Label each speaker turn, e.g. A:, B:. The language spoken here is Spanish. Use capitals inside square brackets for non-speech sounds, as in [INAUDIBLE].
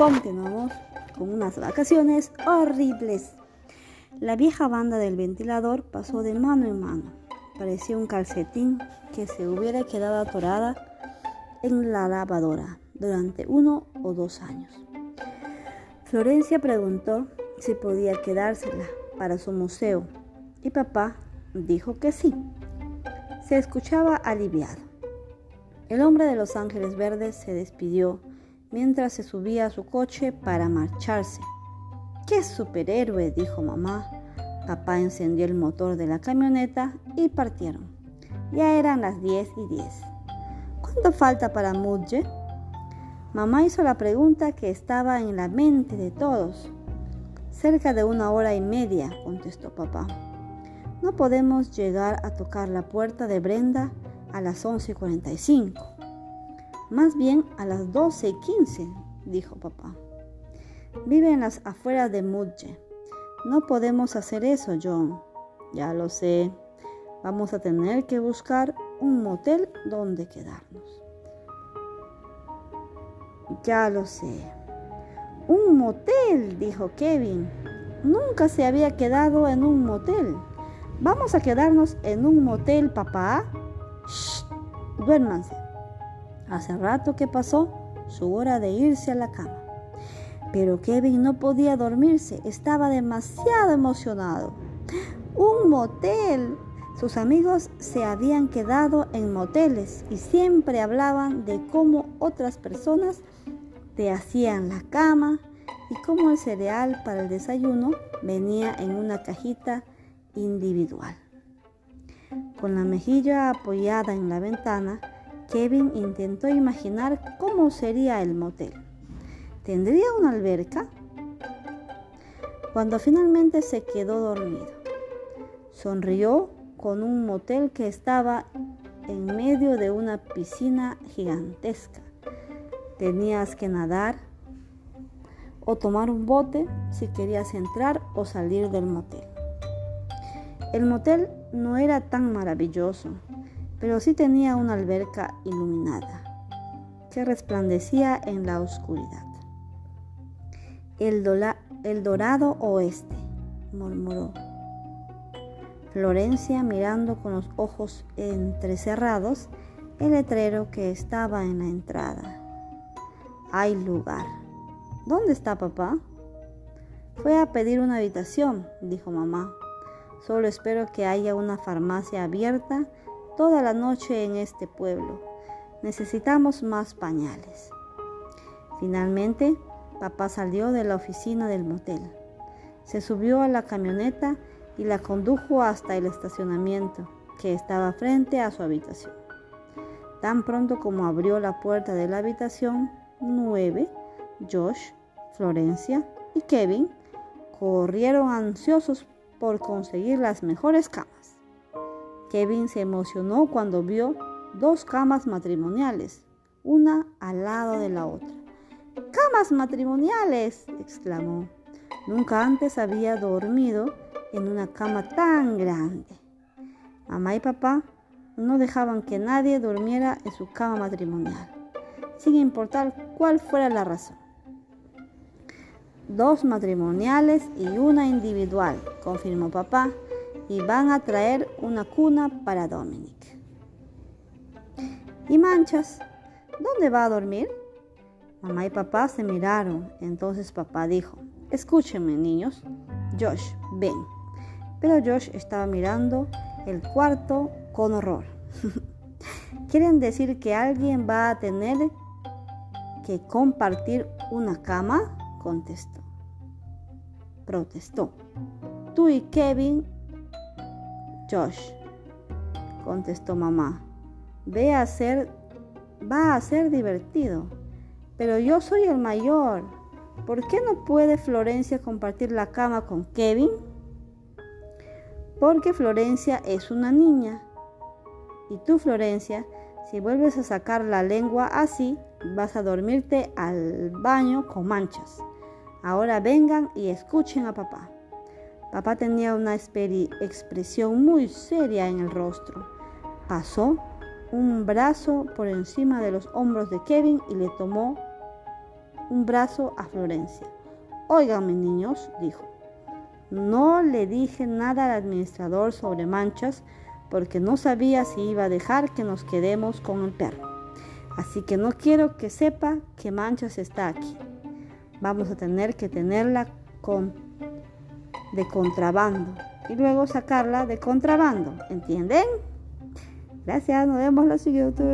A: continuamos con unas vacaciones horribles. La vieja banda del ventilador pasó de mano en mano. Parecía un calcetín que se hubiera quedado atorada en la lavadora durante uno o dos años. Florencia preguntó si podía quedársela para su museo y papá dijo que sí. Se escuchaba aliviado. El hombre de los ángeles verdes se despidió mientras se subía a su coche para marcharse. ¡Qué superhéroe! dijo mamá. Papá encendió el motor de la camioneta y partieron. Ya eran las 10 y 10. ¿Cuánto falta para Mudge? Mamá hizo la pregunta que estaba en la mente de todos. Cerca de una hora y media, contestó papá. No podemos llegar a tocar la puerta de Brenda a las 11.45. Más bien a las 12.15, dijo papá. Vive en las afueras de Mudge. No podemos hacer eso, John. Ya lo sé. Vamos a tener que buscar un motel donde quedarnos. Ya lo sé. Un motel, dijo Kevin. Nunca se había quedado en un motel. Vamos a quedarnos en un motel, papá. Shh, duérmanse. Hace rato que pasó su hora de irse a la cama. Pero Kevin no podía dormirse, estaba demasiado emocionado. ¡Un motel! Sus amigos se habían quedado en moteles y siempre hablaban de cómo otras personas te hacían la cama y cómo el cereal para el desayuno venía en una cajita individual. Con la mejilla apoyada en la ventana, Kevin intentó imaginar cómo sería el motel. ¿Tendría una alberca? Cuando finalmente se quedó dormido, sonrió con un motel que estaba en medio de una piscina gigantesca. Tenías que nadar o tomar un bote si querías entrar o salir del motel. El motel no era tan maravilloso, pero sí tenía una alberca iluminada que resplandecía en la oscuridad. El, el dorado oeste, murmuró. Florencia mirando con los ojos entrecerrados el letrero que estaba en la entrada. Hay lugar. ¿Dónde está papá? Fue a pedir una habitación, dijo mamá. Solo espero que haya una farmacia abierta toda la noche en este pueblo. Necesitamos más pañales. Finalmente, papá salió de la oficina del motel. Se subió a la camioneta y la condujo hasta el estacionamiento que estaba frente a su habitación. Tan pronto como abrió la puerta de la habitación 9, Josh, Florencia y Kevin corrieron ansiosos por conseguir las mejores camas. Kevin se emocionó cuando vio dos camas matrimoniales, una al lado de la otra. ¡Camas matrimoniales! exclamó. Nunca antes había dormido en una cama tan grande. Mamá y papá no dejaban que nadie durmiera en su cama matrimonial, sin importar cuál fuera la razón. Dos matrimoniales y una individual, confirmó papá y van a traer una cuna para Dominic. ¿Y Manchas? ¿Dónde va a dormir? Mamá y papá se miraron. Entonces papá dijo, escúchenme niños. Josh, ven. Pero Josh estaba mirando el cuarto con horror. [LAUGHS] ¿Quieren decir que alguien va a tener que compartir una cama? Contestó. Protestó. Tú y Kevin Josh, contestó mamá. Ve a ser, va a ser divertido. Pero yo soy el mayor. ¿Por qué no puede Florencia compartir la cama con Kevin? Porque Florencia es una niña. Y tú, Florencia, si vuelves a sacar la lengua así, vas a dormirte al baño con manchas. Ahora vengan y escuchen a papá. Papá tenía una expresión muy seria en el rostro. Pasó un brazo por encima de los hombros de Kevin y le tomó un brazo a Florencia. Oigan, mis niños, dijo, no le dije nada al administrador sobre manchas porque no sabía si iba a dejar que nos quedemos con el perro. Así que no quiero que sepa que manchas está aquí. Vamos a tener que tenerla con de contrabando y luego sacarla de contrabando, ¿entienden? Gracias, nos vemos la siguiente.